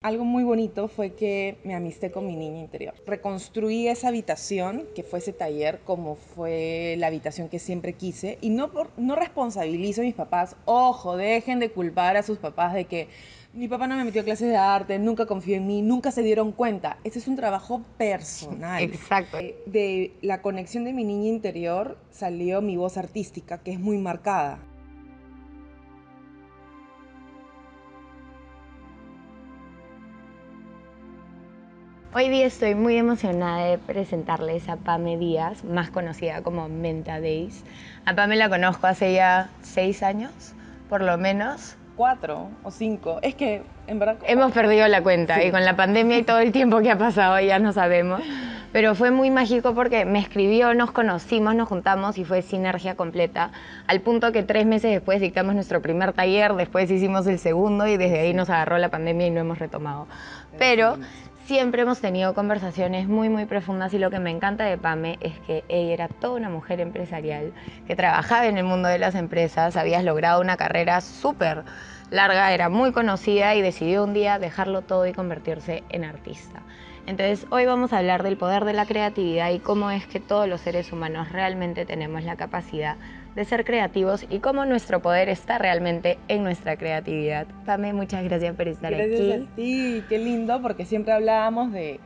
Algo muy bonito fue que me amisté con mi niña interior. Reconstruí esa habitación, que fue ese taller, como fue la habitación que siempre quise. Y no, por, no responsabilizo a mis papás. Ojo, dejen de culpar a sus papás de que mi papá no me metió a clases de arte, nunca confió en mí, nunca se dieron cuenta. Ese es un trabajo personal. Exacto. De la conexión de mi niña interior salió mi voz artística, que es muy marcada. Hoy día estoy muy emocionada de presentarles a Pame Díaz, más conocida como Menta Days. A Pame la conozco hace ya seis años, por lo menos. Cuatro o cinco. Es que, en verdad... Hemos perdido la cuenta y con la pandemia y todo el tiempo que ha pasado ya no sabemos. Pero fue muy mágico porque me escribió, nos conocimos, nos juntamos y fue sinergia completa. Al punto que tres meses después dictamos nuestro primer taller, después hicimos el segundo y desde ahí nos agarró la pandemia y no hemos retomado. Pero siempre hemos tenido conversaciones muy, muy profundas y lo que me encanta de Pame es que ella era toda una mujer empresarial que trabajaba en el mundo de las empresas, habías logrado una carrera súper larga, era muy conocida y decidió un día dejarlo todo y convertirse en artista. Entonces hoy vamos a hablar del poder de la creatividad y cómo es que todos los seres humanos realmente tenemos la capacidad de ser creativos y cómo nuestro poder está realmente en nuestra creatividad. Pame, muchas gracias por estar aquí. Gracias a ti, qué lindo, porque siempre hablábamos de,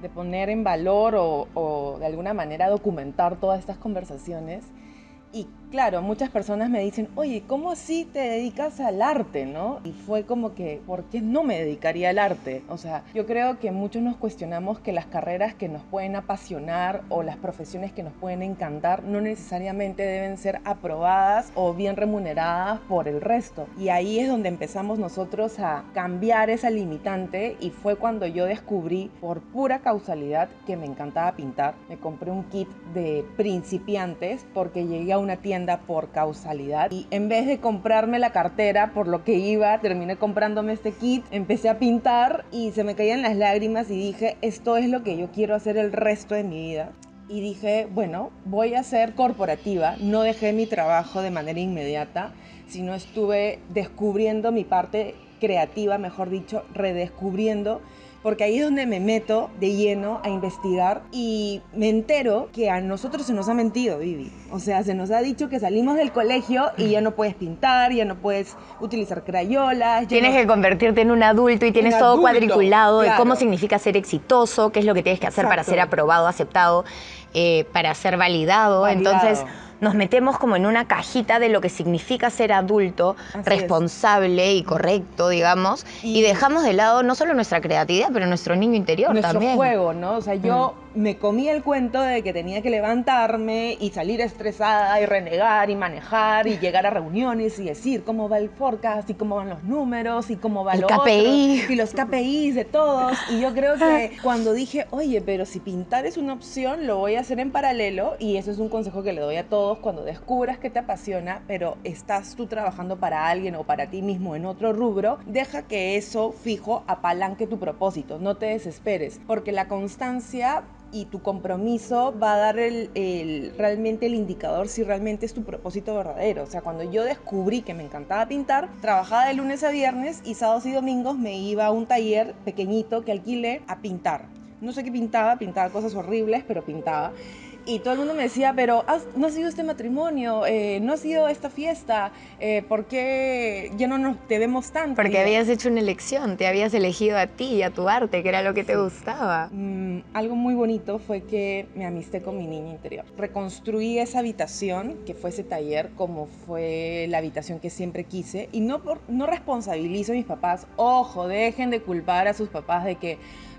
de poner en valor o, o de alguna manera documentar todas estas conversaciones. Y claro, muchas personas me dicen, oye, ¿cómo así te dedicas al arte, no? Y fue como que, ¿por qué no me dedicaría al arte? O sea, yo creo que muchos nos cuestionamos que las carreras que nos pueden apasionar o las profesiones que nos pueden encantar no necesariamente deben ser aprobadas o bien remuneradas por el resto. Y ahí es donde empezamos nosotros a cambiar esa limitante y fue cuando yo descubrí por pura causalidad que me encantaba pintar. Me compré un kit de principiantes porque llegué a una tienda por causalidad y en vez de comprarme la cartera por lo que iba, terminé comprándome este kit, empecé a pintar y se me caían las lágrimas y dije, esto es lo que yo quiero hacer el resto de mi vida. Y dije, bueno, voy a ser corporativa, no dejé mi trabajo de manera inmediata, sino estuve descubriendo mi parte creativa, mejor dicho, redescubriendo porque ahí es donde me meto de lleno a investigar y me entero que a nosotros se nos ha mentido, Vivi. O sea, se nos ha dicho que salimos del colegio y ya no puedes pintar, ya no puedes utilizar crayolas. Tienes que convertirte en un adulto y tienes todo cuadriculado de cómo significa ser exitoso, qué es lo que tienes que hacer para ser aprobado, aceptado, eh, para ser validado. validado. Entonces nos metemos como en una cajita de lo que significa ser adulto, responsable y correcto, digamos, y, dejamos de lado no solo nuestra creatividad, pero nuestro niño interior también. Nuestro juego, ¿no? O sea, yo mm. Me comí el cuento de que tenía que levantarme y salir estresada y renegar y manejar y llegar a reuniones y decir cómo va el forecast y cómo van los números y cómo va el KPI. y los KPIs de todos. Y yo creo que cuando dije, oye, pero si pintar es una opción, lo voy a hacer en paralelo y eso es un consejo que le doy a todos cuando descubras que te apasiona, pero estás tú trabajando para alguien o para ti mismo en otro rubro, deja que eso fijo apalanque tu propósito, no te desesperes, porque la constancia y tu compromiso va a dar el, realmente el indicador si realmente es tu propósito verdadero. O sea, cuando yo descubrí que me encantaba pintar, trabajaba de lunes a viernes y sábados y domingos me iba a un taller pequeñito que alquilé a pintar. No sé qué pintaba, pintaba cosas horribles, pero pintaba y todo el mundo me decía, pero no ha sido este matrimonio, eh, no ha sido esta fiesta, eh, ¿por qué ya no nos te vemos tanto? Porque habías hecho una elección, te habías elegido a ti y a tu arte, que era lo que te gustaba. Mm, algo muy bonito fue que me amisté con mi niña interior. Reconstruí esa habitación, que fue ese taller, como fue la habitación que siempre quise, y no, por, no responsabilizo a mis papás, ojo, dejen de culpar a sus papás de que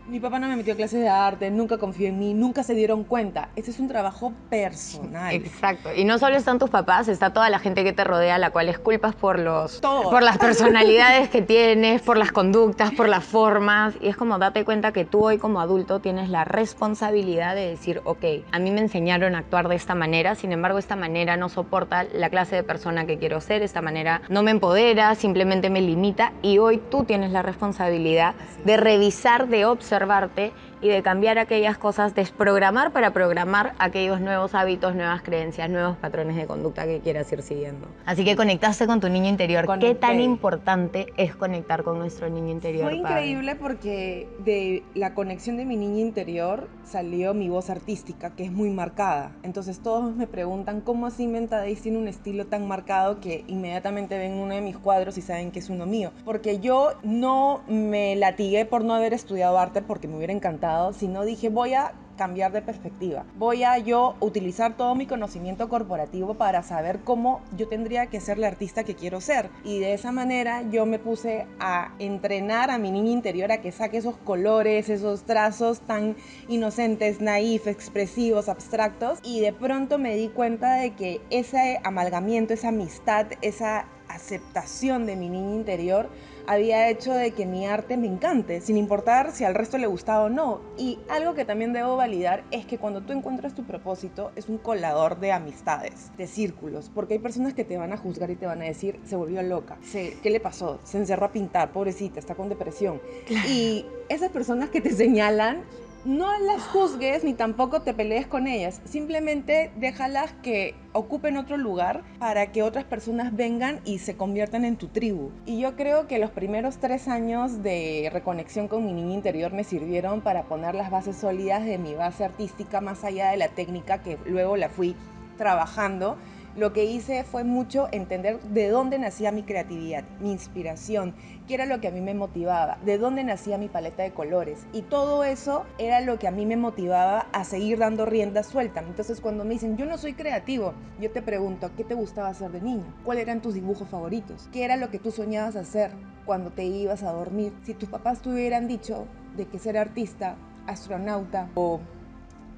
mi papá no me metió a clases de arte, nunca confió en mí, nunca se dieron cuenta. Ese es un trabajo personal. Exacto. Y no solo están tus papás, está toda la gente que te rodea, la cual es culpas por los por las personalidades que tienes, por las conductas, por las formas. Y es como date cuenta que tú hoy como adulto tienes la responsabilidad de decir, ok, a mí me enseñaron a actuar de esta manera, sin embargo esta manera no soporta la clase de persona que quiero ser, esta manera no me empodera, simplemente me limita. Y hoy tú tienes la responsabilidad de revisar, de observar observarte y de cambiar aquellas cosas, desprogramar para programar aquellos nuevos hábitos, nuevas creencias, nuevos patrones de conducta que quieras ir siguiendo. Así que conectaste con tu niño interior. ¿Qué tan importante es conectar con nuestro niño interior? Fue increíble porque de la conexión de mi niño interior salió mi voz artística, que es muy marcada. Entonces todos me preguntan cómo así Menta Days tiene un estilo tan marcado que inmediatamente ven uno de mis cuadros y saben que es uno mío. Porque yo no me latigué por no haber estudiado arte porque me hubiera encantado, sino dije voy a cambiar de perspectiva. Voy a yo utilizar todo mi conocimiento corporativo para saber cómo yo tendría que ser la artista que quiero ser. Y de esa manera yo me puse a entrenar a mi niña interior a que saque esos colores, esos trazos tan inocentes, naif, expresivos, abstractos. Y de pronto me di cuenta de que ese amalgamiento, esa amistad, esa aceptación de mi niña interior había hecho de que mi arte me encante, sin importar si al resto le gustaba o no. Y algo que también debo validar es que cuando tú encuentras tu propósito es un colador de amistades, de círculos, porque hay personas que te van a juzgar y te van a decir, se volvió loca, ¿qué le pasó? Se encerró a pintar, pobrecita, está con depresión. Y esas personas que te señalan no las juzgues ni tampoco te pelees con ellas. Simplemente déjalas que ocupen otro lugar para que otras personas vengan y se conviertan en tu tribu. Y yo creo que los primeros tres años de reconexión con mi niña interior me sirvieron para poner las bases sólidas de mi base artística más allá de la técnica que luego la fui trabajando lo que hice fue mucho entender de dónde nacía mi creatividad, mi inspiración, qué era lo que a mí me motivaba, de dónde nacía mi paleta de colores. Y todo eso era lo que a mí me motivaba a seguir dando rienda suelta. Entonces cuando me dicen, yo no soy creativo, yo te pregunto, ¿qué te gustaba hacer de niño? ¿Cuáles eran tus dibujos favoritos? ¿Qué era lo que tú soñabas hacer cuando te ibas a dormir? Si tus papás te hubieran dicho de que ser artista, astronauta o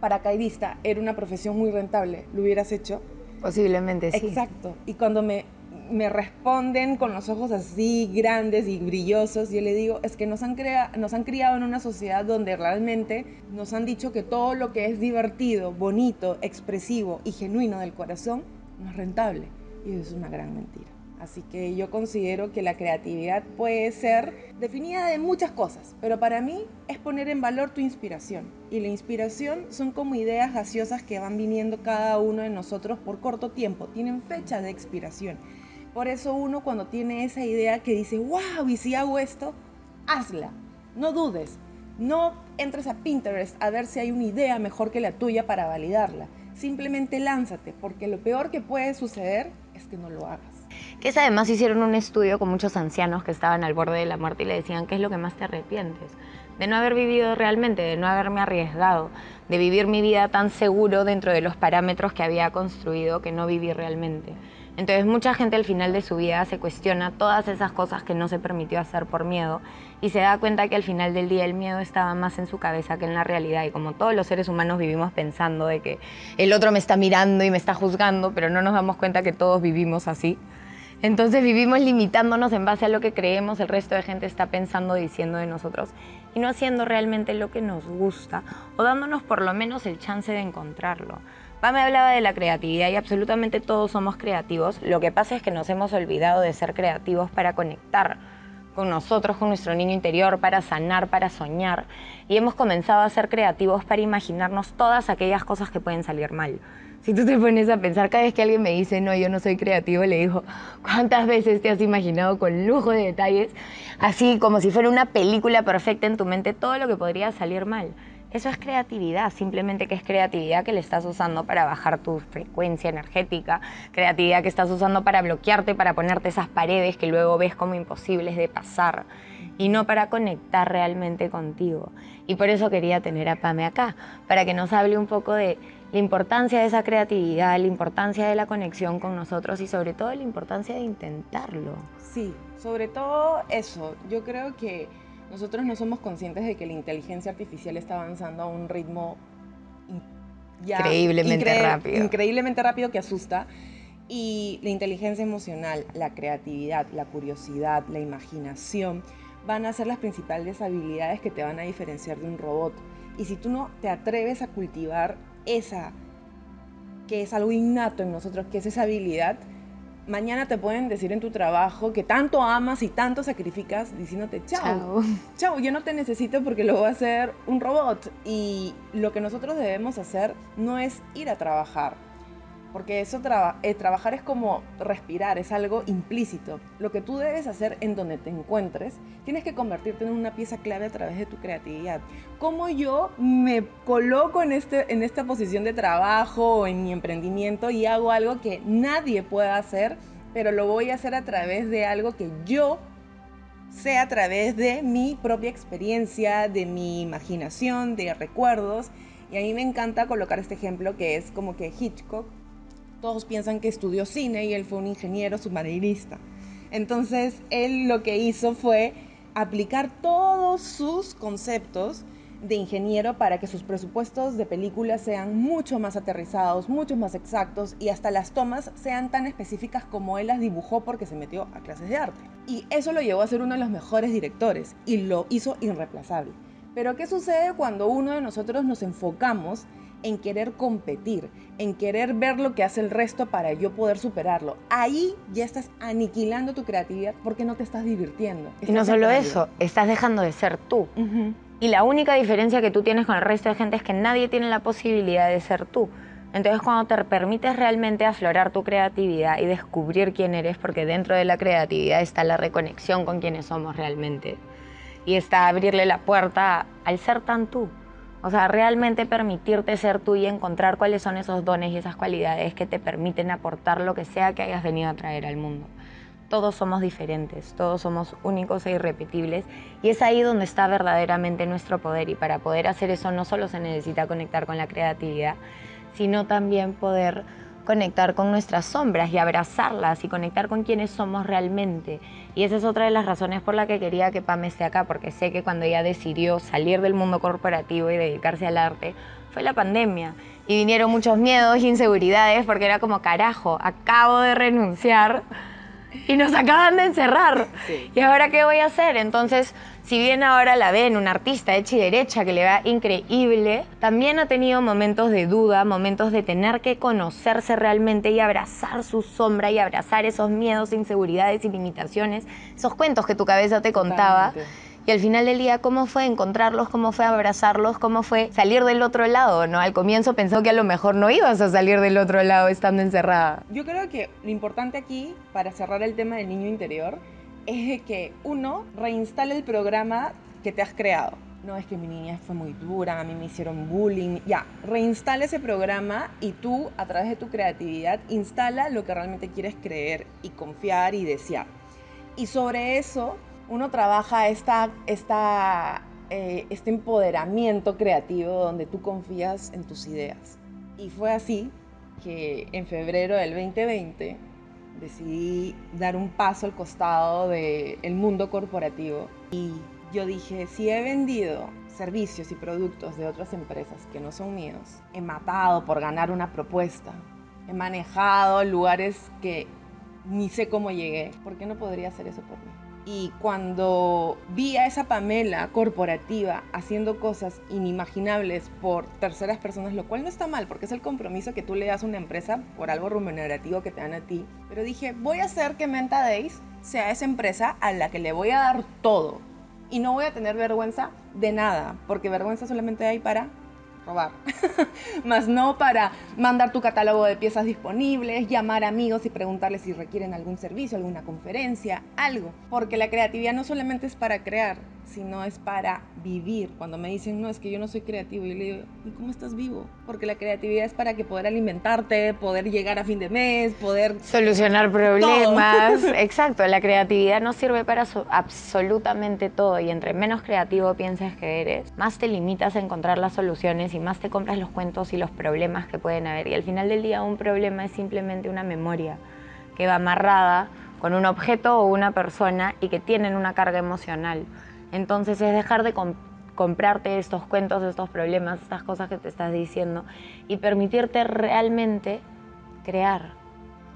paracaidista era una profesión muy rentable, ¿lo hubieras hecho? Posiblemente, sí. Exacto. Y cuando me, me responden con los ojos así grandes y brillosos, yo le digo, es que nos han, crea nos han criado en una sociedad donde realmente nos han dicho que todo lo que es divertido, bonito, expresivo y genuino del corazón no es rentable. Y es una gran mentira. Así que yo considero que la creatividad puede ser definida de muchas cosas, pero para mí es poner en valor tu inspiración. Y la inspiración son como ideas gaseosas que van viniendo cada uno de nosotros por corto tiempo, tienen fecha de expiración. Por eso uno cuando tiene esa idea que dice, wow, ¿y si hago esto? Hazla, no dudes, no entres a Pinterest a ver si hay una idea mejor que la tuya para validarla. Simplemente lánzate, porque lo peor que puede suceder es que no lo hagas que es además hicieron un estudio con muchos ancianos que estaban al borde de la muerte y le decían, ¿qué es lo que más te arrepientes? De no haber vivido realmente, de no haberme arriesgado, de vivir mi vida tan seguro dentro de los parámetros que había construido que no viví realmente. Entonces mucha gente al final de su vida se cuestiona todas esas cosas que no se permitió hacer por miedo y se da cuenta que al final del día el miedo estaba más en su cabeza que en la realidad y como todos los seres humanos vivimos pensando de que el otro me está mirando y me está juzgando, pero no nos damos cuenta que todos vivimos así. Entonces vivimos limitándonos en base a lo que creemos el resto de gente está pensando, diciendo de nosotros y no haciendo realmente lo que nos gusta o dándonos por lo menos el chance de encontrarlo. Me hablaba de la creatividad y absolutamente todos somos creativos. Lo que pasa es que nos hemos olvidado de ser creativos para conectar con nosotros, con nuestro niño interior, para sanar, para soñar. Y hemos comenzado a ser creativos para imaginarnos todas aquellas cosas que pueden salir mal. Si tú te pones a pensar, cada vez que alguien me dice, no, yo no soy creativo, le digo, ¿cuántas veces te has imaginado con lujo de detalles, así como si fuera una película perfecta en tu mente, todo lo que podría salir mal? Eso es creatividad, simplemente que es creatividad que le estás usando para bajar tu frecuencia energética, creatividad que estás usando para bloquearte, para ponerte esas paredes que luego ves como imposibles de pasar y no para conectar realmente contigo. Y por eso quería tener a Pame acá, para que nos hable un poco de la importancia de esa creatividad, la importancia de la conexión con nosotros y sobre todo la importancia de intentarlo. Sí, sobre todo eso. Yo creo que nosotros no somos conscientes de que la inteligencia artificial está avanzando a un ritmo increíblemente rápido. Increíblemente rápido que asusta. Y la inteligencia emocional, la creatividad, la curiosidad, la imaginación van a ser las principales habilidades que te van a diferenciar de un robot. Y si tú no te atreves a cultivar esa, que es algo innato en nosotros, que es esa habilidad, mañana te pueden decir en tu trabajo que tanto amas y tanto sacrificas diciéndote chao. Chao. Chao, yo no te necesito porque lo va a hacer un robot. Y lo que nosotros debemos hacer no es ir a trabajar, porque eso traba- eh, trabajar es como respirar, es algo implícito. Lo que tú debes hacer en donde te encuentres, tienes que convertirte en una pieza clave a través de tu creatividad. ¿Cómo yo me coloco en, este, en esta posición de trabajo o en mi emprendimiento y hago algo que nadie pueda hacer, pero lo voy a hacer a través de algo que yo sé a través de mi propia experiencia, de mi imaginación, de recuerdos? Y a mí me encanta colocar este ejemplo que es como que Hitchcock todos piensan que estudió cine y él fue un ingeniero submarinista. Entonces, él lo que hizo fue aplicar todos sus conceptos de ingeniero para que sus presupuestos de películas sean mucho más aterrizados, mucho más exactos y hasta las tomas sean tan específicas como él las dibujó porque se metió a clases de arte. Y eso lo llevó a ser uno de los mejores directores y lo hizo irreemplazable. Pero ¿qué sucede cuando uno de nosotros nos enfocamos en querer competir, en querer ver lo que hace el resto para yo poder superarlo? Ahí ya estás aniquilando tu creatividad porque no te estás divirtiendo. Y no solo eso, estás dejando de ser tú. Y la única diferencia que tú tienes con el resto de gente es que nadie tiene la posibilidad de ser tú. Entonces cuando te permites realmente aflorar tu creatividad y descubrir quién eres, porque dentro de la creatividad está la reconexión con quienes somos realmente. Y está abrirle la puerta al ser tan tú. O sea, realmente permitirte ser tú y encontrar cuáles son esos dones y esas cualidades que te permiten aportar lo que sea que hayas venido a traer al mundo todos somos diferentes, todos somos únicos e irrepetibles y es ahí donde está verdaderamente nuestro poder y para poder hacer eso no solo se necesita conectar con la creatividad, sino también poder conectar con nuestras sombras y abrazarlas y conectar con quienes somos realmente. Y esa es otra de las razones por la que quería que Pam esté acá, porque sé que cuando ella decidió salir del mundo corporativo y dedicarse al arte, fue la pandemia. Y vinieron muchos miedos y inseguridades porque era como, carajo, acabo de renunciar y nos acaban de encerrar. Sí. ¿Y ahora qué voy a hacer? Entonces, si bien ahora la ven una artista hecha y derecha que le va increíble, también ha tenido momentos de duda, momentos de tener que conocerse realmente y abrazar su sombra y abrazar esos miedos, inseguridades y limitaciones, esos cuentos que tu cabeza te contaba. Totalmente. Y al final del día, ¿cómo fue encontrarlos? ¿Cómo fue abrazarlos? ¿Cómo fue salir del otro lado? ¿no? Al comienzo pensó que a lo mejor no ibas a salir del otro lado estando encerrada. Yo creo que lo importante aquí, para cerrar el tema del niño interior, es que uno reinstale el programa que te has creado. No es que mi niña fue muy dura, a mí me hicieron bullying. Ya, reinstala ese programa y tú, a través de tu creatividad, instala lo que realmente quieres creer y confiar y desear. Y sobre eso, uno trabaja esta, eh, este empoderamiento creativo donde tú confías en tus ideas. Y fue así que en febrero del 2020 decidí dar un paso al costado del mundo corporativo y yo dije, si he vendido servicios y productos de otras empresas que no son míos, he matado por ganar una propuesta, he manejado lugares que ni sé cómo llegué, ¿por qué no podría hacer eso por mí? Y cuando vi a esa Pamela corporativa haciendo cosas inimaginables por terceras personas, lo cual no está mal, porque es el compromiso que tú le das a una empresa por algo remunerativo que te dan a ti. Pero dije, voy a hacer que Menta Days sea esa empresa a la que le voy a dar todo. Y no voy a tener vergüenza de nada, porque vergüenza solamente hay para robar, más no para mandar tu catálogo de piezas disponibles, llamar amigos y preguntarles si requieren algún servicio, alguna conferencia, algo. Porque la creatividad no solamente es para crear, sino es para vivir. Cuando me dicen, no, es que yo no soy creativo, yo le digo, ¿y cómo estás vivo? Porque la creatividad es para que poder alimentarte, poder llegar a fin de mes, poder... Solucionar problemas. Exacto, la creatividad no sirve para so- absolutamente todo y entre menos creativo pienses que eres, más te limitas a encontrar las soluciones y más te compras los cuentos y los problemas que pueden haber. Y al final del día un problema es simplemente una memoria que va amarrada con un objeto o una persona y que tienen una carga emocional. Entonces es dejar de com- comprarte estos cuentos, estos problemas, estas cosas que te estás diciendo y permitirte realmente crear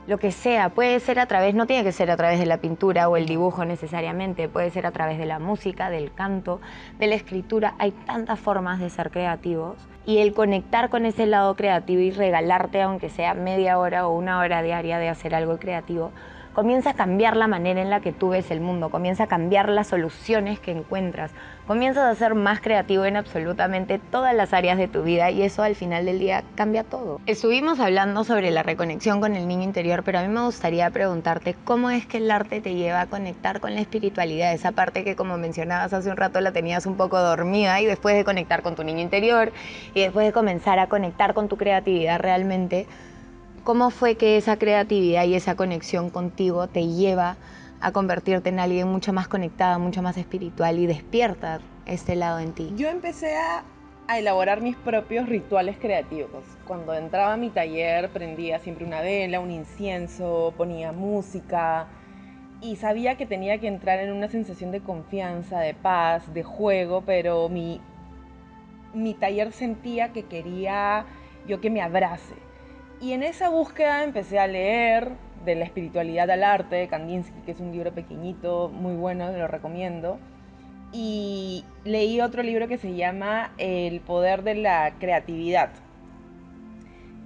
lo que sea, puede ser a través, no tiene que ser a través de la pintura o el dibujo necesariamente, puede ser a través de la música, del canto, de la escritura, hay tantas formas de ser creativos y el conectar con ese lado creativo y regalarte, aunque sea media hora o una hora diaria de hacer algo creativo, comienza a cambiar la manera en la que tú ves el mundo, comienza a cambiar las soluciones que encuentras, comienzas a ser más creativo en absolutamente todas las áreas de tu vida y eso al final del día cambia todo. Estuvimos hablando sobre la reconexión con el niño interior, pero a mí me gustaría preguntarte cómo es que el arte te lleva a conectar con la espiritualidad, esa parte que como mencionabas hace un rato la tenías un poco dormida y después de conectar con tu niño interior y después de comenzar a conectar con tu creatividad realmente, ¿Cómo fue que esa creatividad y esa conexión contigo te lleva a convertirte en alguien mucho más conectada, mucho más espiritual y despierta este lado en ti? Yo empecé a, elaborar mis propios rituales creativos. Cuando entraba a mi taller prendía siempre una vela, un incienso, ponía música y sabía que tenía que entrar en una sensación de confianza, de paz, de juego, pero mi, mi taller sentía que quería yo que me abrace y en esa búsqueda empecé a leer de la espiritualidad al arte de Kandinsky, que es un libro pequeñito, muy bueno, lo recomiendo. Y leí otro libro que se llama El poder de la creatividad.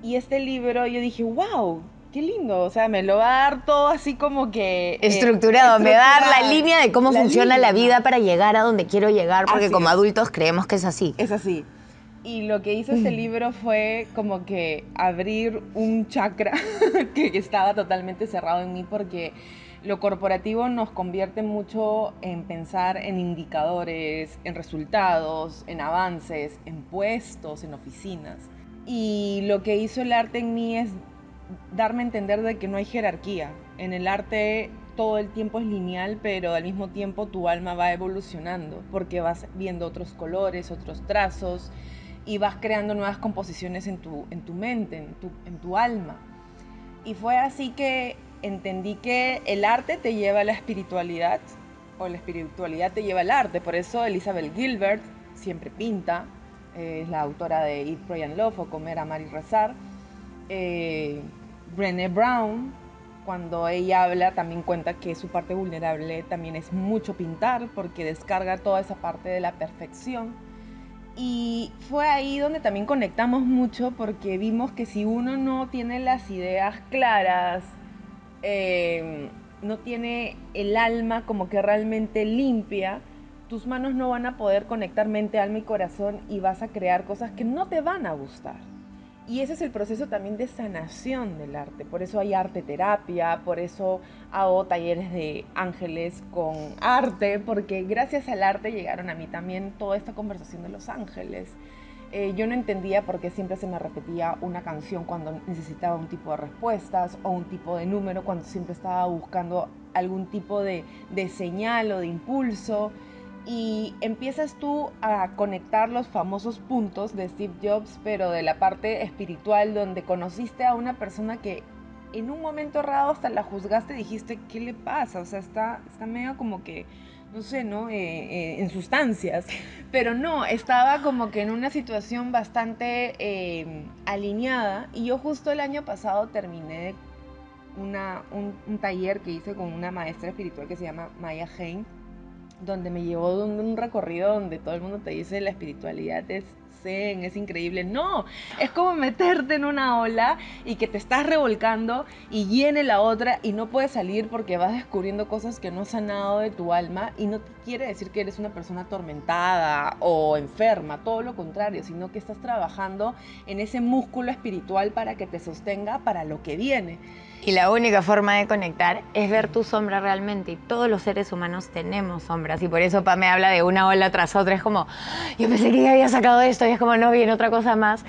Y este libro yo dije, wow, qué lindo, o sea, me lo va a dar todo así como que... Eh, estructurado, me va a dar la línea de cómo funciona la vida para llegar a donde quiero llegar, porque como adultos creemos que es así. Es así. Y lo que hizo este libro fue como que abrir un chakra que estaba totalmente cerrado en mí porque lo corporativo nos convierte mucho en pensar en indicadores, en resultados, en avances, en puestos, en oficinas. Y lo que hizo el arte en mí es darme a entender de que no hay jerarquía. En el arte todo el tiempo es lineal, pero al mismo tiempo tu alma va evolucionando porque vas viendo otros colores, otros trazos y vas creando nuevas composiciones en tu, en tu mente, en tu, en tu alma. Y fue así que entendí que el arte te lleva a la espiritualidad o la espiritualidad te lleva al arte. Por eso Elizabeth Gilbert siempre pinta, eh, es la autora de Eat, Pray and Love o Comer, Amar y Rezar. Eh, Brené Brown, cuando ella habla, también cuenta que su parte vulnerable también es mucho pintar porque descarga toda esa parte de la perfección y fue ahí donde también conectamos mucho porque vimos que si uno no tiene las ideas claras, eh, no tiene el alma como que realmente limpia, tus manos no van a poder conectar mente, alma y corazón y vas a crear cosas que no te van a gustar. Y ese es el proceso también de sanación del arte. Por eso hay arte terapia, por eso hago talleres de ángeles con arte, porque gracias al arte llegaron a mí también toda esta conversación de los ángeles. Eh, yo no entendía por qué siempre se me repetía una canción cuando necesitaba un tipo de respuestas o un tipo de número, cuando siempre estaba buscando algún tipo de, de señal o de impulso y empiezas tú a conectar los famosos puntos de Steve Jobs, pero de la parte espiritual, donde conociste a una persona que en un momento errado hasta la juzgaste dijiste, ¿qué le pasa? O sea, está, está medio como que, no sé, ¿no? Eh, eh, en sustancias. Pero no, estaba como que en una situación bastante eh, alineada. Y yo justo el año pasado terminé un, un, taller que hice con una maestra espiritual que se llama Maya Hein donde me llevó de un, recorrido donde todo el mundo te dice la espiritualidad es zen, es increíble. No, es como meterte en una ola y que te estás revolcando y llene la otra y no puedes salir porque vas descubriendo cosas que no has sanado de tu alma y no te quiere decir que eres una persona atormentada o enferma, todo lo contrario, sino que estás trabajando en ese músculo espiritual para que te sostenga para lo que viene. Y la única forma de conectar es ver tu sombra realmente. Y todos los seres humanos tenemos sombras. Y por eso Pa me habla de una ola tras otra. Es como, yo pensé que ya había sacado esto y es como, no, viene otra cosa más.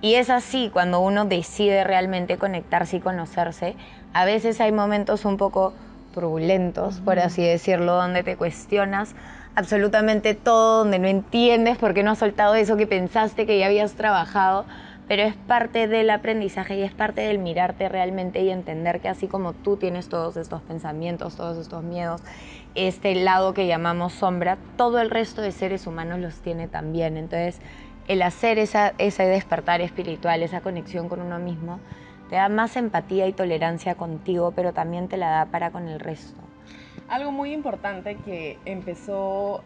Y es así cuando uno decide realmente conectarse y conocerse. A veces hay momentos un poco turbulentos, por así decirlo, donde te cuestionas absolutamente todo, donde no entiendes por qué no has soltado eso que pensaste que ya habías trabajado pero es parte del aprendizaje y es parte del mirarte realmente y entender que así como tú tienes todos estos pensamientos, todos estos miedos, este lado que llamamos sombra, todo el resto de seres humanos los tiene también. Entonces, el hacer esa, ese despertar espiritual, esa conexión con uno mismo, Te da más empatía y tolerancia contigo, pero también te la da para con el resto. Algo muy importante que empezó,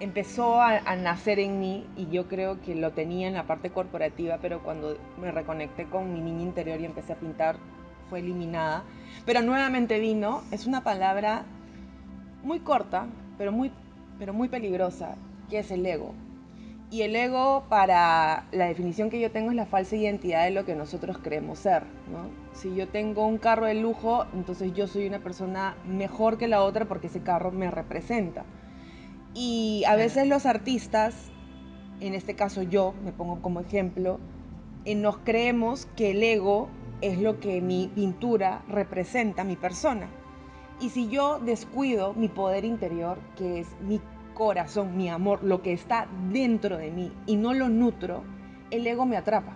empezó a, nacer en mí y yo creo que lo tenía en la parte corporativa, pero cuando me reconecté con mi niña interior y empecé a pintar, fue eliminada. Pero nuevamente vino, es una palabra muy corta, pero muy, pero muy peligrosa, que es el ego. Y el ego, para la definición que yo tengo, es la falsa identidad de lo que nosotros creemos ser. ¿no? Si yo tengo un carro de lujo, entonces yo soy una persona mejor que la otra porque ese carro me representa. Y a veces los artistas, en este caso yo, me pongo como ejemplo, eh, nos creemos que el ego es lo que mi pintura representa, mi persona. Y si yo descuido mi poder interior, que es mi corazón, mi amor, lo que está dentro de mí, y no lo nutro, el ego me atrapa.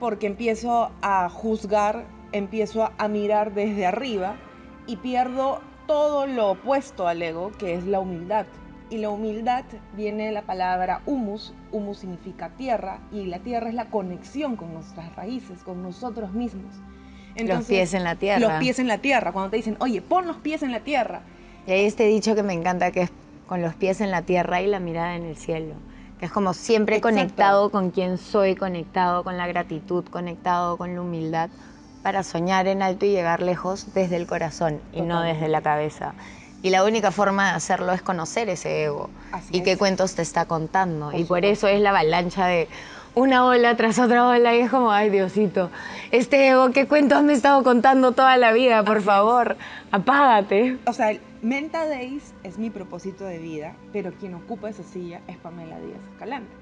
Porque empiezo a juzgar, empiezo a mirar desde arriba y pierdo todo lo opuesto al ego, que es la humildad. Y la humildad viene de la palabra humus. Humus significa tierra y la tierra es la conexión con nuestras raíces, con nosotros mismos. Entonces, los pies en la tierra. Los pies en la tierra. Cuando te dicen, oye, pon los pies en la tierra. Y hay este dicho que me encanta, que es con los pies en la tierra y la mirada en el cielo. Que es como siempre Exacto. conectado con quien soy, conectado con la gratitud, conectado con la humildad, para soñar en alto y llegar lejos desde el corazón y no desde la cabeza. Y la única forma de hacerlo es conocer ese ego Así y es. qué cuentos te está contando. Por y por eso es la avalancha de una ola tras otra ola y es como, ay Diosito, este ego, ¿qué cuentos me he estado contando toda la vida? Por favor, apágate. O sea, Menta Days es mi propósito de vida, pero quien ocupa esa silla es Pamela Díaz Escalante.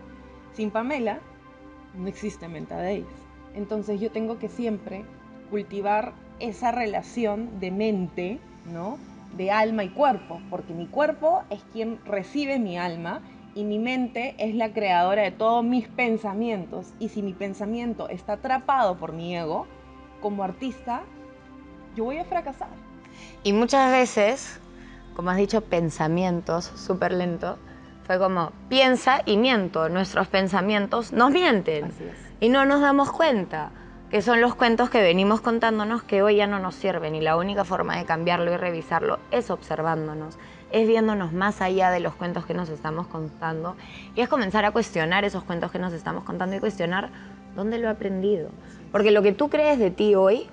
Sin Pamela no existe Menta Days. Entonces yo tengo que siempre cultivar esa relación de mente, ¿no? De alma y cuerpo, porque mi cuerpo es quien recibe mi alma y mi mente es la creadora de todos mis pensamientos. Y si mi pensamiento está atrapado por mi ego, como artista, yo voy a fracasar. Y muchas veces, como has dicho, pensamientos, súper lento, fue como, piensa y miento, nuestros pensamientos nos mienten. Y no nos damos cuenta que son los cuentos que venimos contándonos que hoy ya no nos sirven y la única forma de cambiarlo y revisarlo es observándonos, es viéndonos más allá de los cuentos que nos estamos contando y es comenzar a cuestionar esos cuentos que nos estamos contando y cuestionar dónde lo he aprendido. Porque lo que tú crees de ti hoy,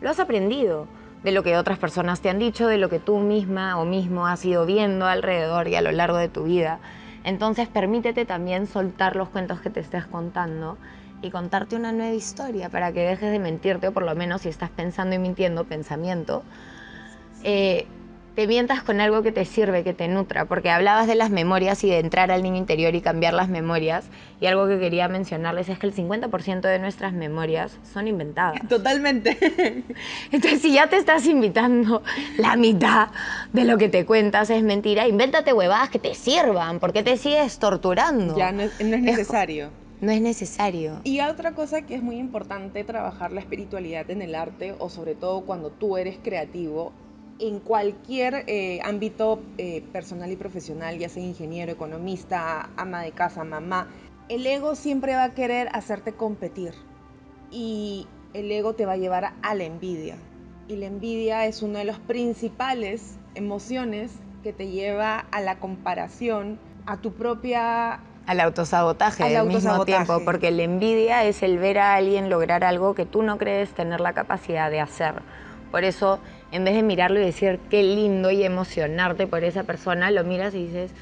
lo has aprendido de lo que otras personas te han dicho, de lo que tú misma o mismo has ido viendo alrededor y a lo largo de tu vida. Entonces permítete también soltar los cuentos que te estés contando y contarte una nueva historia para que dejes de mentirte, o por lo menos si estás pensando y mintiendo, pensamiento, eh, te mientas con algo que te sirve, que te nutra, porque hablabas de las memorias y de entrar al niño interior y cambiar las memorias, y algo que quería mencionarles es que el 50% de nuestras memorias son inventadas. Totalmente. Entonces, si ya te estás invitando la mitad de lo que te cuentas es mentira, invéntate huevadas que te sirvan, porque te sigues torturando. Ya no es, no es necesario. Es, no es necesario. Y otra cosa que es muy importante trabajar la espiritualidad en el arte o sobre todo cuando tú eres creativo en cualquier eh, ámbito eh, personal y profesional, ya sea ingeniero, economista, ama de casa, mamá, el ego siempre va a querer hacerte competir y el ego te va a llevar a la envidia. Y la envidia es una de las principales emociones que te lleva a la comparación, a tu propia al autosabotaje al, al mismo tiempo, porque la envidia es el ver a alguien lograr algo que tú no crees tener la capacidad de hacer. Por eso, en vez de mirarlo y decir qué lindo y emocionarte por esa persona, lo miras y dices,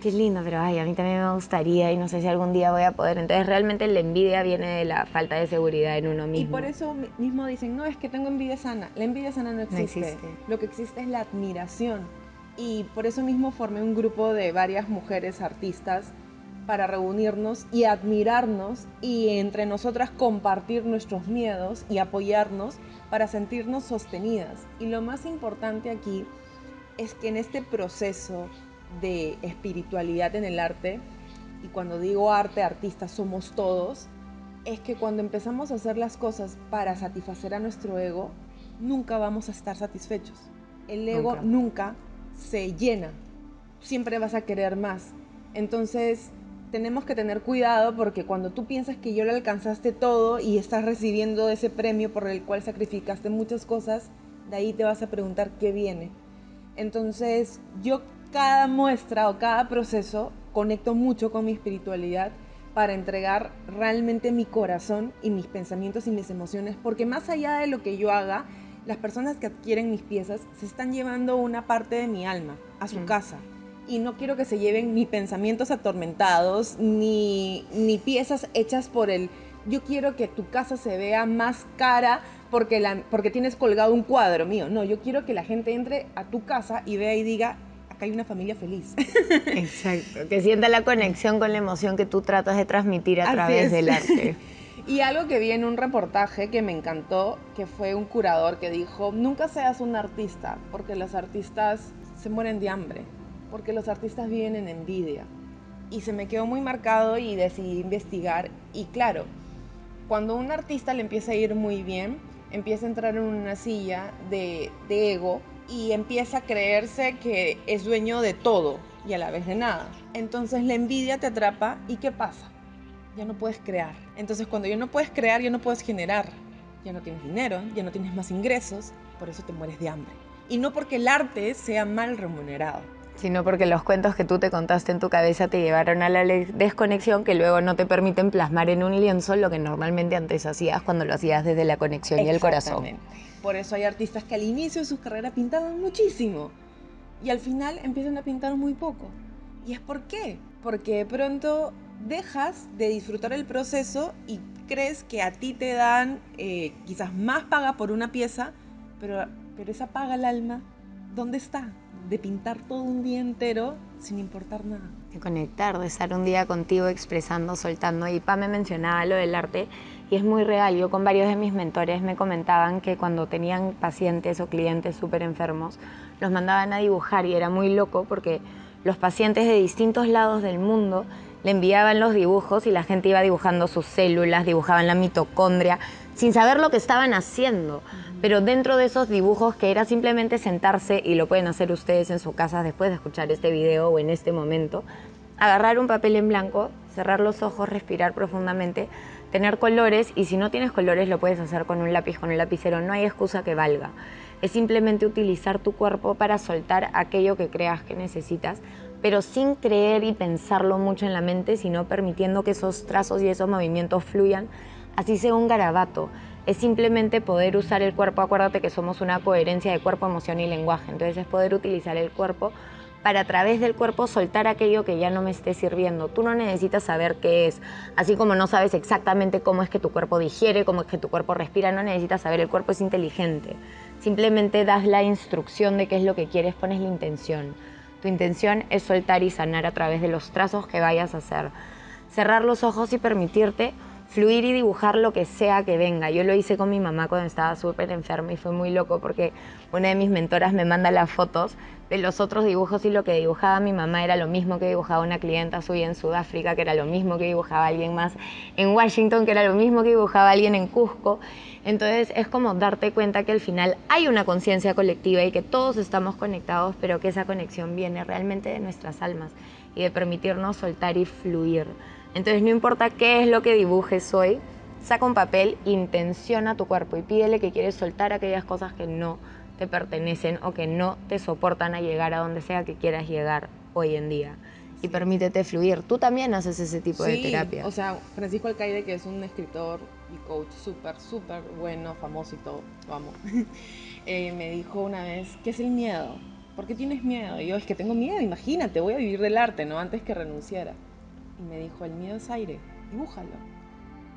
qué lindo, pero ay, a mí también me gustaría y no sé si algún día voy a poder. Entonces, realmente la envidia viene de la falta de seguridad en uno mismo. Y por eso mismo dicen, no, es que tengo envidia sana. La envidia sana no existe. No existe. Lo que existe es la admiración. Y por eso mismo formé un grupo de varias mujeres artistas para reunirnos y admirarnos y entre nosotras compartir nuestros miedos y apoyarnos para sentirnos sostenidas. Y lo más importante aquí es que en este proceso de espiritualidad en el arte, y cuando digo arte, artista, somos todos, es que cuando empezamos a hacer las cosas para satisfacer a nuestro ego, nunca vamos a estar satisfechos. El ego nunca, nunca se llena, siempre vas a querer más. Entonces, tenemos que tener cuidado porque cuando tú piensas que yo lo alcanzaste todo y estás recibiendo ese premio por el cual sacrificaste muchas cosas, de ahí te vas a preguntar qué viene. Entonces, yo cada muestra o cada proceso conecto mucho con mi espiritualidad para entregar realmente mi corazón y mis pensamientos y mis emociones, porque más allá de lo que yo haga, las personas que adquieren mis piezas se están llevando una parte de mi alma a su mm. casa. Y no quiero que se lleven ni pensamientos atormentados, ni, ni piezas hechas por el... Yo quiero que tu casa se vea más cara porque, la, porque tienes colgado un cuadro mío. No, yo quiero que la gente entre a tu casa y vea y diga, acá hay una familia feliz. Exacto, que sienta la conexión con la emoción que tú tratas de transmitir a través del arte. Y algo que vi en un reportaje que me encantó, que fue un curador que dijo, nunca seas un artista, porque los artistas se mueren de hambre, porque los artistas viven en envidia. Y se me quedó muy marcado y decidí investigar. Y claro, cuando un artista le empieza a ir muy bien, empieza a entrar en una silla de, de ego y empieza a creerse que es dueño de todo y a la vez de nada. Entonces la envidia te atrapa y ¿qué pasa? Ya no puedes crear. Entonces cuando ya no puedes crear, ya no puedes generar. Ya no tienes dinero, ya no tienes más ingresos, por eso te mueres de hambre. Y no porque el arte sea mal remunerado sino porque los cuentos que tú te contaste en tu cabeza te llevaron a la desconexión que luego no te permiten plasmar en un lienzo lo que normalmente antes hacías cuando lo hacías desde la conexión y el corazón. Por eso hay artistas que al inicio de sus carreras pintaban muchísimo y al final empiezan a pintar muy poco. ¿Y es por qué? Porque de pronto dejas de disfrutar el proceso y crees que a ti te dan eh, quizás más paga por una pieza, pero, pero esa paga al alma, ¿dónde está? De pintar todo un día entero sin importar nada. De conectar, de estar un día contigo expresando, soltando. Y Pa me mencionaba lo del arte y es muy real. Yo con varios de mis mentores me comentaban que cuando tenían pacientes o clientes súper enfermos, los mandaban a dibujar y era muy loco porque los pacientes de distintos lados del mundo le enviaban los dibujos y la gente iba dibujando sus células, dibujaban la mitocondria, sin saber lo que estaban haciendo. Pero dentro de esos dibujos que era simplemente sentarse, y lo pueden hacer ustedes en su casa después de escuchar este video o en este momento, agarrar un papel en blanco, cerrar los ojos, respirar profundamente, tener colores y si no tienes colores lo puedes hacer con un lápiz, con un lapicero, no hay excusa que valga. Es simplemente utilizar tu cuerpo para soltar aquello que creas que necesitas, pero sin creer y pensarlo mucho en la mente, sino permitiendo que esos trazos y esos movimientos fluyan, así sea un garabato es simplemente poder usar el cuerpo. Acuérdate que somos una coherencia de cuerpo, emoción y lenguaje. Entonces es poder utilizar el cuerpo para a través del cuerpo soltar aquello que ya no me esté sirviendo. Tú no necesitas saber qué es, así como no sabes exactamente cómo es que tu cuerpo digiere, cómo es que tu cuerpo respira, no necesitas saber, el cuerpo es inteligente. Simplemente das la instrucción de qué es lo que quieres, pones la intención. Tu intención es soltar y sanar a través de los trazos que vayas a hacer. Cerrar los ojos y permitirte fluir y dibujar lo que sea que venga. Yo lo hice con mi mamá cuando estaba súper enferma y fue muy loco porque una de mis mentoras me manda las fotos de los otros dibujos y lo que dibujaba mi mamá era lo mismo que dibujaba una clienta suya en Sudáfrica, que era lo mismo que dibujaba alguien más en Washington, que era lo mismo que dibujaba alguien en Cusco. Entonces es como darte cuenta que al final hay una conciencia colectiva y que todos estamos conectados, pero que esa conexión viene realmente de nuestras almas y de permitirnos soltar y fluir. Entonces no importa qué es lo que dibujes hoy, saca un papel, intenciona tu cuerpo y pídele que quieres soltar aquellas cosas que no te pertenecen o que no te soportan a llegar a donde sea que quieras llegar hoy en día. Y permítete fluir. Tú también haces ese tipo de terapia. O sea, Francisco Alcaide, que es un escritor y coach súper, súper bueno, famoso y todo, vamos, eh, me dijo una vez, ¿qué es el miedo? ¿Por qué tienes miedo? Y yo, es que tengo miedo, imagínate, voy a vivir del arte, ¿no? Antes que renunciara y me dijo, el miedo es aire, dibújalo.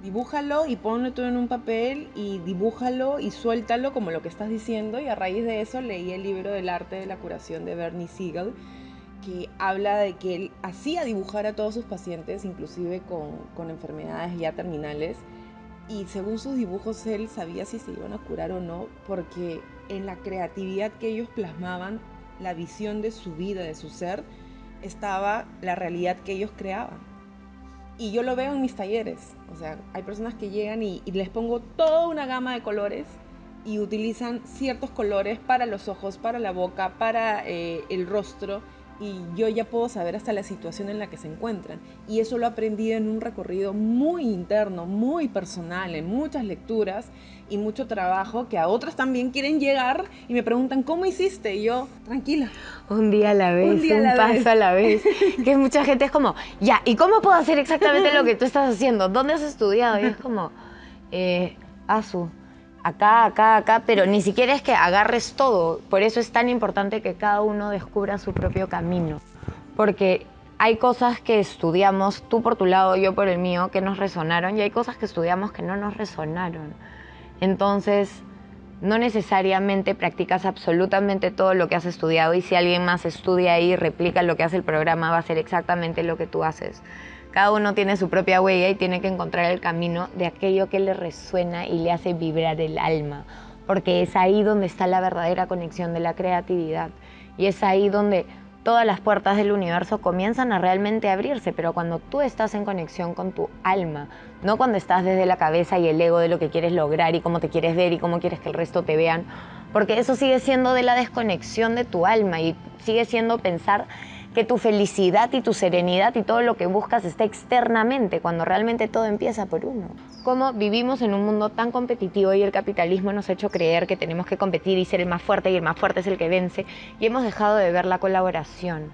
Dibújalo y ponlo todo en un papel y dibújalo y suéltalo como lo que estás diciendo. Y a raíz de eso leí el libro del arte de la curación de Bernie Siegel, que habla de que él hacía dibujar a todos sus pacientes, inclusive con, con enfermedades ya terminales. Y según sus dibujos él sabía si se iban a curar o no, porque en la creatividad que ellos plasmaban, la visión de su vida, de su ser, estaba la realidad que ellos creaban. Y yo lo veo en mis talleres. O sea, hay personas que llegan y, les pongo toda una gama de colores y utilizan ciertos colores para los ojos, para la boca, para eh, el rostro. Y yo ya puedo saber hasta la situación en la que se encuentran. Y eso lo aprendí en un recorrido muy interno, muy personal, en muchas lecturas y mucho trabajo que a otros también quieren llegar y me preguntan, ¿cómo hiciste? Y yo, tranquila. Un día a la vez, un, día a la paso vez. a la vez. que mucha gente es como, ya, ¿y cómo puedo hacer exactamente lo que tú estás haciendo? ¿Dónde has estudiado? Y es como, eh, Asu acá, acá, acá, pero ni siquiera es que agarres todo. Por eso es tan importante que cada uno descubra su propio camino. Porque hay cosas que estudiamos, tú por tu lado, yo por el mío, que nos resonaron, y hay cosas que estudiamos que no nos resonaron. Entonces, no necesariamente practicas absolutamente todo lo que has estudiado y si alguien más estudia y replica lo que hace el programa, va a ser exactamente lo que tú haces. Cada uno tiene su propia huella y tiene que encontrar el camino de aquello que le resuena y le hace vibrar el alma, porque es ahí donde está la verdadera conexión de la creatividad y es ahí donde todas las puertas del universo comienzan a realmente abrirse, pero cuando tú estás en conexión con tu alma, no cuando estás desde la cabeza y el ego de lo que quieres lograr y cómo te quieres ver y cómo quieres que el resto te vean, porque eso sigue siendo de la desconexión de tu alma y sigue siendo pensar que tu felicidad y tu serenidad y todo lo que buscas está externamente, cuando realmente todo empieza por uno. Como vivimos en un mundo tan competitivo y el capitalismo nos ha hecho creer que tenemos que competir y ser el más fuerte y el más fuerte es el que vence, y hemos dejado de ver la colaboración.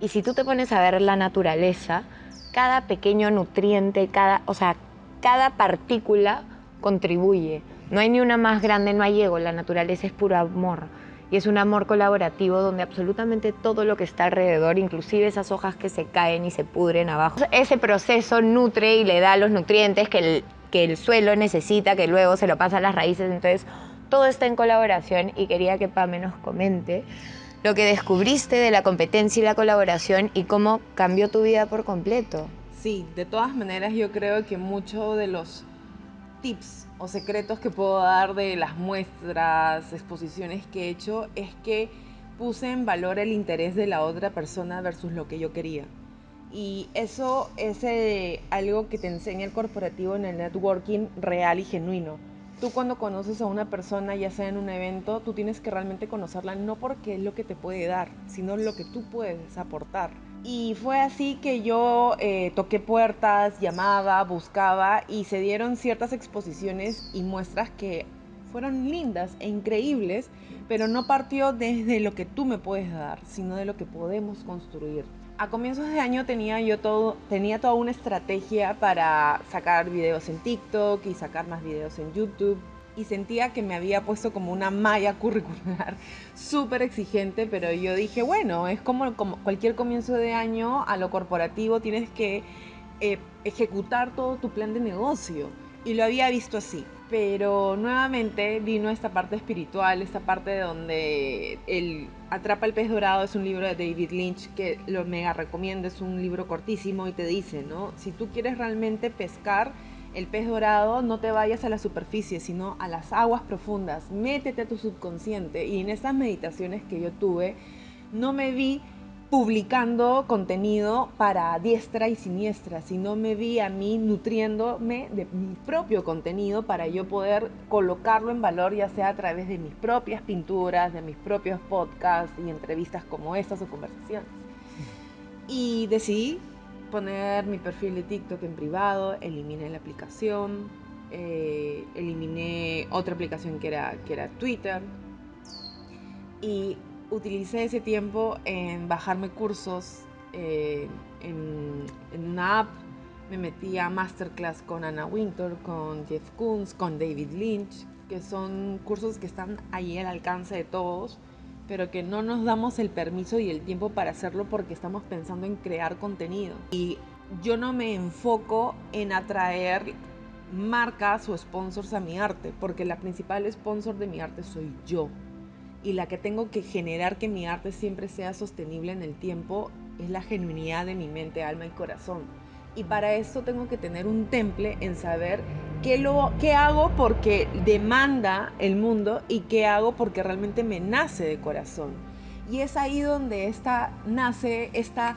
Y si tú te pones a ver la naturaleza, cada pequeño nutriente, cada, o sea, cada partícula contribuye. No hay ni una más grande, no hay ego, la naturaleza es puro amor y es un amor colaborativo donde absolutamente todo lo que está alrededor, inclusive esas hojas que se caen y se pudren abajo, ese proceso nutre y le da los nutrientes que el, que el suelo necesita, que luego se lo pasa a las raíces, entonces todo está en colaboración y quería que Pame nos comente lo que descubriste de la competencia y la colaboración y cómo cambió tu vida por completo. Sí, de todas maneras yo creo que muchos de los tips o secretos que puedo dar de las muestras, exposiciones que he hecho, es que puse en valor el interés de la otra persona versus lo que yo quería. Y eso es eh, algo que te enseña el corporativo en el networking real y genuino. Tú cuando conoces a una persona, ya sea en un evento, tú tienes que realmente conocerla no porque es lo que te puede dar, sino lo que tú puedes aportar. Y fue así que yo eh, toqué puertas, llamaba, buscaba y se dieron ciertas exposiciones y muestras que fueron lindas e increíbles, pero no partió desde lo que tú me puedes dar, sino de lo que podemos construir. A comienzos de año tenía yo todo, tenía toda una estrategia para sacar videos en TikTok y sacar más videos en YouTube y sentía que me había puesto como una malla curricular súper exigente, pero yo dije, bueno, es como, como, cualquier comienzo de año a lo corporativo, tienes que eh, ejecutar todo tu plan de negocio. Y lo había visto así. Pero nuevamente vino esta parte espiritual, esta parte donde el Atrapa el pez dorado es un libro de David Lynch que lo mega recomiendo, es un libro cortísimo y te dice, ¿no? Si tú quieres realmente pescar, el pez dorado, no te vayas a la superficie, sino a las aguas profundas. Métete a tu subconsciente. Y en esas meditaciones que yo tuve, no me vi publicando contenido para diestra y siniestra, sino me vi a mí nutriéndome de mi propio contenido para yo poder colocarlo en valor, ya sea a través de mis propias pinturas, de mis propios podcasts y entrevistas como estas o conversaciones. Y decidí poner mi perfil de TikTok en privado, eliminé la aplicación, eh, eliminé otra aplicación que era, que era Twitter y utilicé ese tiempo en bajarme cursos eh, en, en, una app. Me metí a masterclass con Anna Winter, con Jeff Koons, con David Lynch, que son cursos que están ahí al alcance de todos pero que no nos damos el permiso y el tiempo para hacerlo porque estamos pensando en crear contenido. Y yo no me enfoco en atraer marcas o sponsors a mi arte, porque la principal sponsor de mi arte soy yo. Y la que tengo que generar que mi arte siempre sea sostenible en el tiempo es la genuinidad de mi mente, alma y corazón. Y para eso tengo que tener un temple en saber qué, lo, qué hago porque demanda el mundo y qué hago porque realmente me nace de corazón. Y es ahí donde esta, nace esta,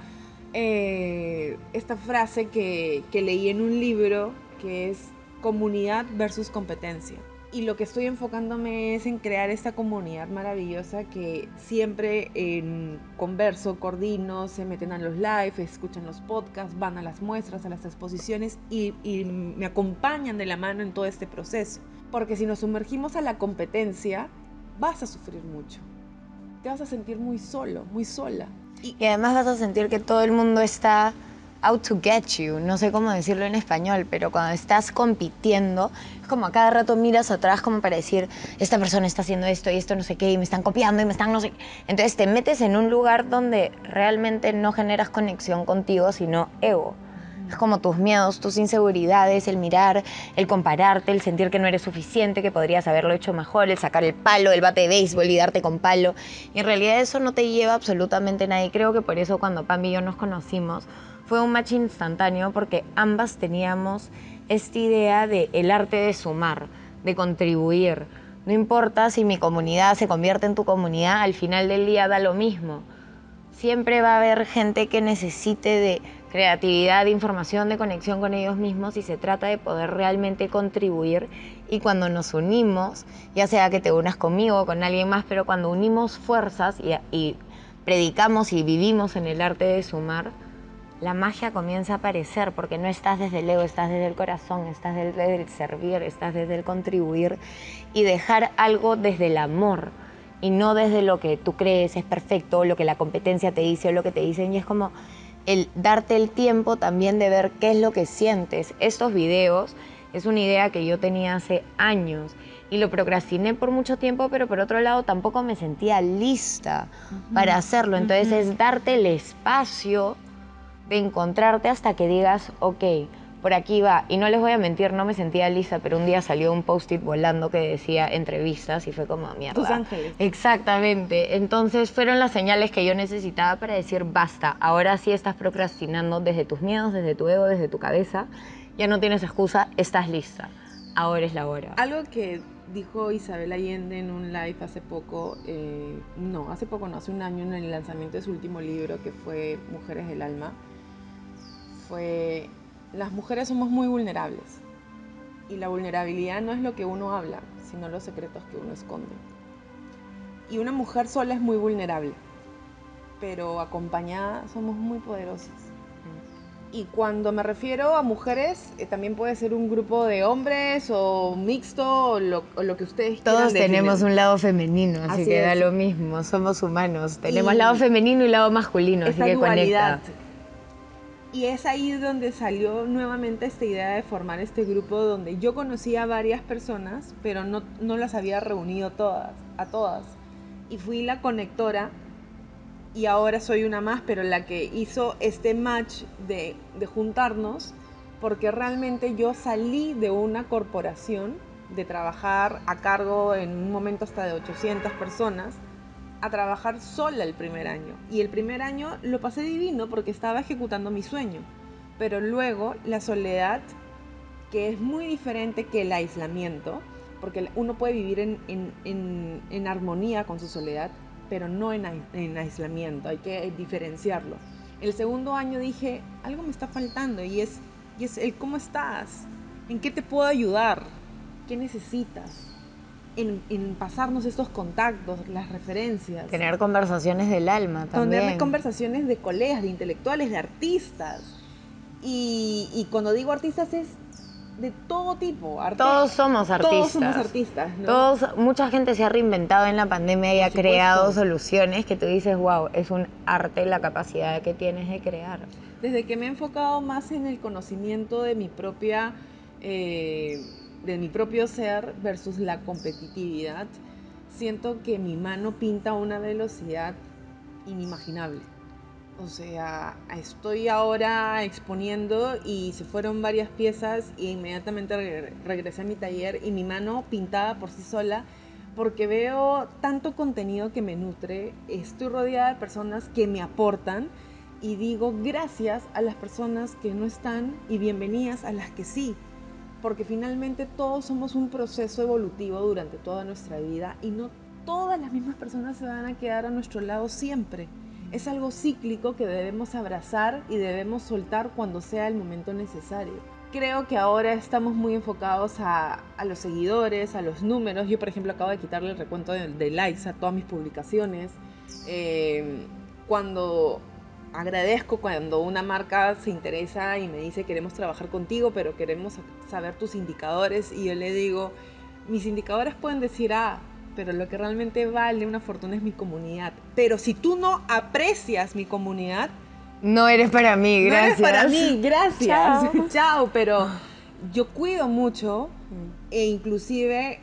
eh, esta frase que, que leí en un libro que es comunidad versus competencia. Y lo que estoy enfocándome es en crear esta comunidad maravillosa que siempre converso, coordino, se meten a los live, escuchan los podcasts, van a las muestras, a las exposiciones y, y me acompañan de la mano en todo este proceso. Porque si nos sumergimos a la competencia, vas a sufrir mucho. Te vas a sentir muy solo, muy sola. Y, y además vas a sentir que todo el mundo está out to get you, no sé cómo decirlo en español, pero cuando estás compitiendo, es como a cada rato miras atrás como para decir, esta persona está haciendo esto y esto no sé qué, y me están copiando y me están no sé Entonces te metes en un lugar donde realmente no generas conexión contigo, sino ego. Es como tus miedos, tus inseguridades, el mirar, el compararte, el sentir que no eres suficiente, que podrías haberlo hecho mejor, el sacar el palo, el bate de béisbol y darte con palo. Y en realidad eso no te lleva absolutamente a nada. Y creo que por eso cuando Pam y yo nos conocimos, fue un match instantáneo porque ambas teníamos esta idea de el arte de sumar, de contribuir. No importa si mi comunidad se convierte en tu comunidad, al final del día da lo mismo. Siempre va a haber gente que necesite de creatividad, de información, de conexión con ellos mismos y se trata de poder realmente contribuir. Y cuando nos unimos, ya sea que te unas conmigo o con alguien más, pero cuando unimos fuerzas y, y predicamos y vivimos en el arte de sumar, la magia comienza a aparecer porque no estás desde el ego, estás desde el corazón, estás desde el servir, estás desde el contribuir y dejar algo desde el amor y no desde lo que tú crees es perfecto, o lo que la competencia te dice o lo que te dicen. Y es como el darte el tiempo también de ver qué es lo que sientes. Estos videos es una idea que yo tenía hace años y lo procrastiné por mucho tiempo, pero por otro lado tampoco me sentía lista para hacerlo. Entonces es darte el espacio de encontrarte hasta que digas, ok, por aquí va. Y no les voy a mentir, no me sentía lista, pero un día salió un post-it volando que decía entrevistas y fue como mierda. Tus ángeles. Exactamente. Entonces fueron las señales que yo necesitaba para decir basta. Ahora sí estás procrastinando desde tus miedos, desde tu ego, desde tu cabeza. Ya no tienes excusa, estás lista. Ahora es la hora. Algo que dijo Isabel Allende en un live hace poco, eh, no, hace poco, no, hace un año en el lanzamiento de su último libro que fue Mujeres del Alma fue, las mujeres somos muy vulnerables y la vulnerabilidad no es lo que uno habla, sino los secretos que uno esconde. Y una mujer sola es muy vulnerable, pero acompañada somos muy poderosas. Y cuando me refiero a mujeres, eh, también puede ser un grupo de hombres o mixto o lo, o lo que ustedes Todos quieran tenemos definir. un lado femenino, así, Así que da lo mismo, somos humanos. Tenemos Y- lado femenino y lado masculino, así que dualidad. conecta. Y es ahí donde salió nuevamente esta idea de formar este grupo donde yo conocía a varias personas, pero no, no las había reunido todas, a todas. Y fui la conectora y ahora soy una más, pero la que hizo este match de, de juntarnos, porque realmente yo salí de una corporación de trabajar a cargo en un momento hasta de 800 personas a trabajar sola el primer año. Y el primer año lo pasé divino porque estaba ejecutando mi sueño. Pero luego la soledad, que es muy diferente que el aislamiento, porque uno puede vivir en, en- en- armonía con su soledad, pero no en, en aislamiento, hay que diferenciarlo. El segundo año dije, algo me está faltando y es, y es el cómo estás, en qué te puedo ayudar, qué necesitas, en, en pasarnos estos contactos, las referencias. Tener conversaciones del alma también. Tener conversaciones de colegas, de intelectuales, de artistas. Y, y cuando digo artistas es de todo tipo. arte- Todos somos artistas. Todos somos artistas, ¿no? Todos, mucha gente se ha reinventado en la pandemia y Por ha supuesto. creado soluciones que tú dices, wow, es un arte la capacidad que tienes de crear. Desde que me he enfocado más en el conocimiento de mi propia, eh, de mi propio ser versus la competitividad, siento que mi mano pinta a una velocidad inimaginable. O sea, estoy ahora exponiendo y se fueron varias piezas y inmediatamente regre- regresé a mi taller y mi mano pintaba por sí sola porque veo tanto contenido que me nutre, estoy rodeada de personas que me aportan y digo gracias a las personas que no están y bienvenidas a las que sí, porque finalmente todos somos un proceso evolutivo durante toda nuestra vida y no todas las mismas personas se van a quedar a nuestro lado siempre. Es algo cíclico que debemos abrazar y debemos soltar cuando sea el momento necesario. creo que ahora estamos muy enfocados a, los seguidores, a los números. Yo, por ejemplo, acabo de quitarle el recuento de, likes a todas mis publicaciones. Eh, cuando agradezco cuando una marca se interesa y me dice queremos trabajar contigo, pero queremos saber tus indicadores y yo le digo, mis indicadores pueden decir, ah, pero lo que realmente vale una fortuna es mi comunidad. Pero si tú no aprecias mi comunidad, no eres para mí, gracias. No eres para mí, gracias. Chao. pero yo cuido mucho mm. e inclusive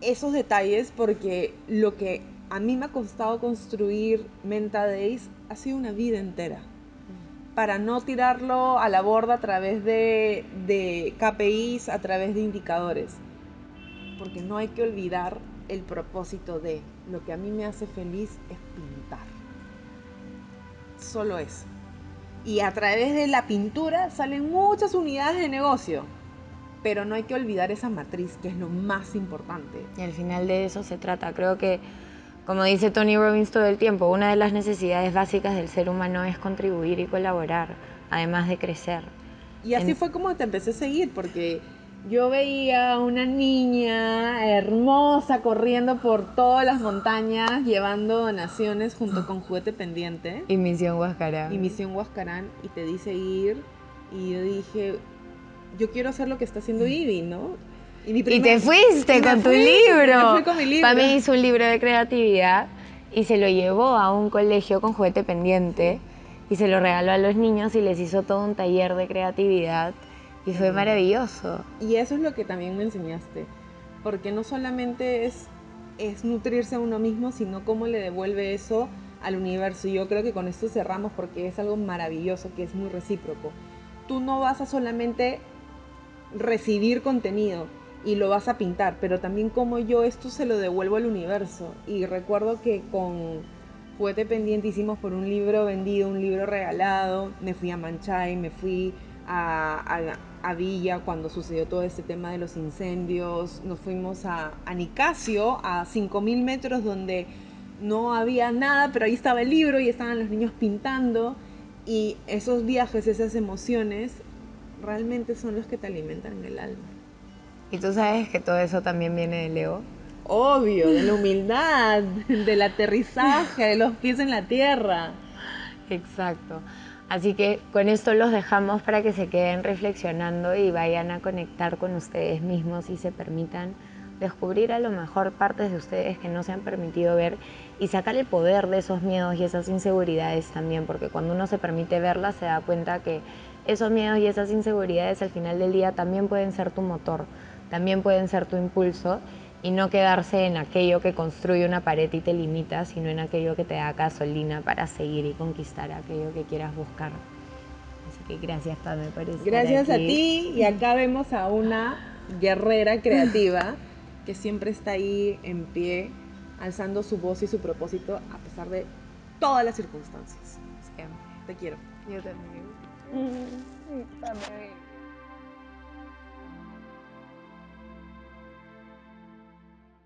esos detalles porque lo que a mí me ha costado construir Menta Days ha sido una vida entera. Para no tirarlo a la borda a través de, de KPIs, a través de indicadores. Porque no hay que olvidar el propósito de lo que a mí me hace feliz es pintar. Solo eso y a través de la pintura salen muchas unidades de negocio. Pero no hay que olvidar esa matriz, que es lo más importante. Y al final de eso se trata. Creo que, como dice Tony Robbins todo el tiempo, una de las necesidades básicas del ser humano es contribuir y colaborar, además de crecer. Y así fue como te empecé a seguir, porque yo veía una niña hermosa corriendo por todas las montañas llevando donaciones junto con juguete pendiente. Y Misión Huascarán. Y Misión Huascarán y te dice ir y yo dije, yo quiero hacer lo que está haciendo Ivy, ¿no? Y, te fuiste con tu libro. Me con mi libro. Para mí hizo un libro de creatividad y se lo llevó a un colegio con juguete pendiente y se lo regaló a los niños y les hizo todo un taller de creatividad y fue maravilloso. Y eso es lo que también me enseñaste, porque no solamente es, es nutrirse a uno mismo, sino cómo le devuelve eso al universo. Y yo creo que con esto cerramos porque es algo maravilloso, que es muy recíproco. Tú no vas a solamente recibir contenido y lo vas a pintar, pero también como yo esto se lo devuelvo al universo. Y recuerdo que con Juguete Pendiente hicimos por un libro vendido, un libro regalado, me fui a Manchay, me fui a, Villa cuando sucedió todo este tema de los incendios. Nos fuimos a, a Nicasio, a 5.000 metros donde no había nada, pero ahí estaba el libro y estaban los niños pintando. Y esos viajes, esas emociones, realmente son los que te alimentan en el alma. ¿Y tú sabes que todo eso también viene de Leo? Obvio, de la humildad, del aterrizaje, de los pies en la tierra. Exacto. Así que con esto los dejamos para que se queden reflexionando y vayan a conectar con ustedes mismos y se permitan descubrir a lo mejor partes de ustedes que no se han permitido ver y sacar el poder de esos miedos y esas inseguridades también, porque cuando uno se permite verlas se da cuenta que esos miedos y esas inseguridades al final del día también pueden ser tu motor, también pueden ser tu impulso y no quedarse en aquello que construye una pared y te limita, sino en aquello que te da gasolina para seguir y conquistar aquello que quieras buscar. Así que gracias, Pame, por estar Gracias a ti y acá vemos a una guerrera creativa que siempre está ahí en pie, alzando su voz y su propósito a pesar de todas las circunstancias. te quiero. Yo también.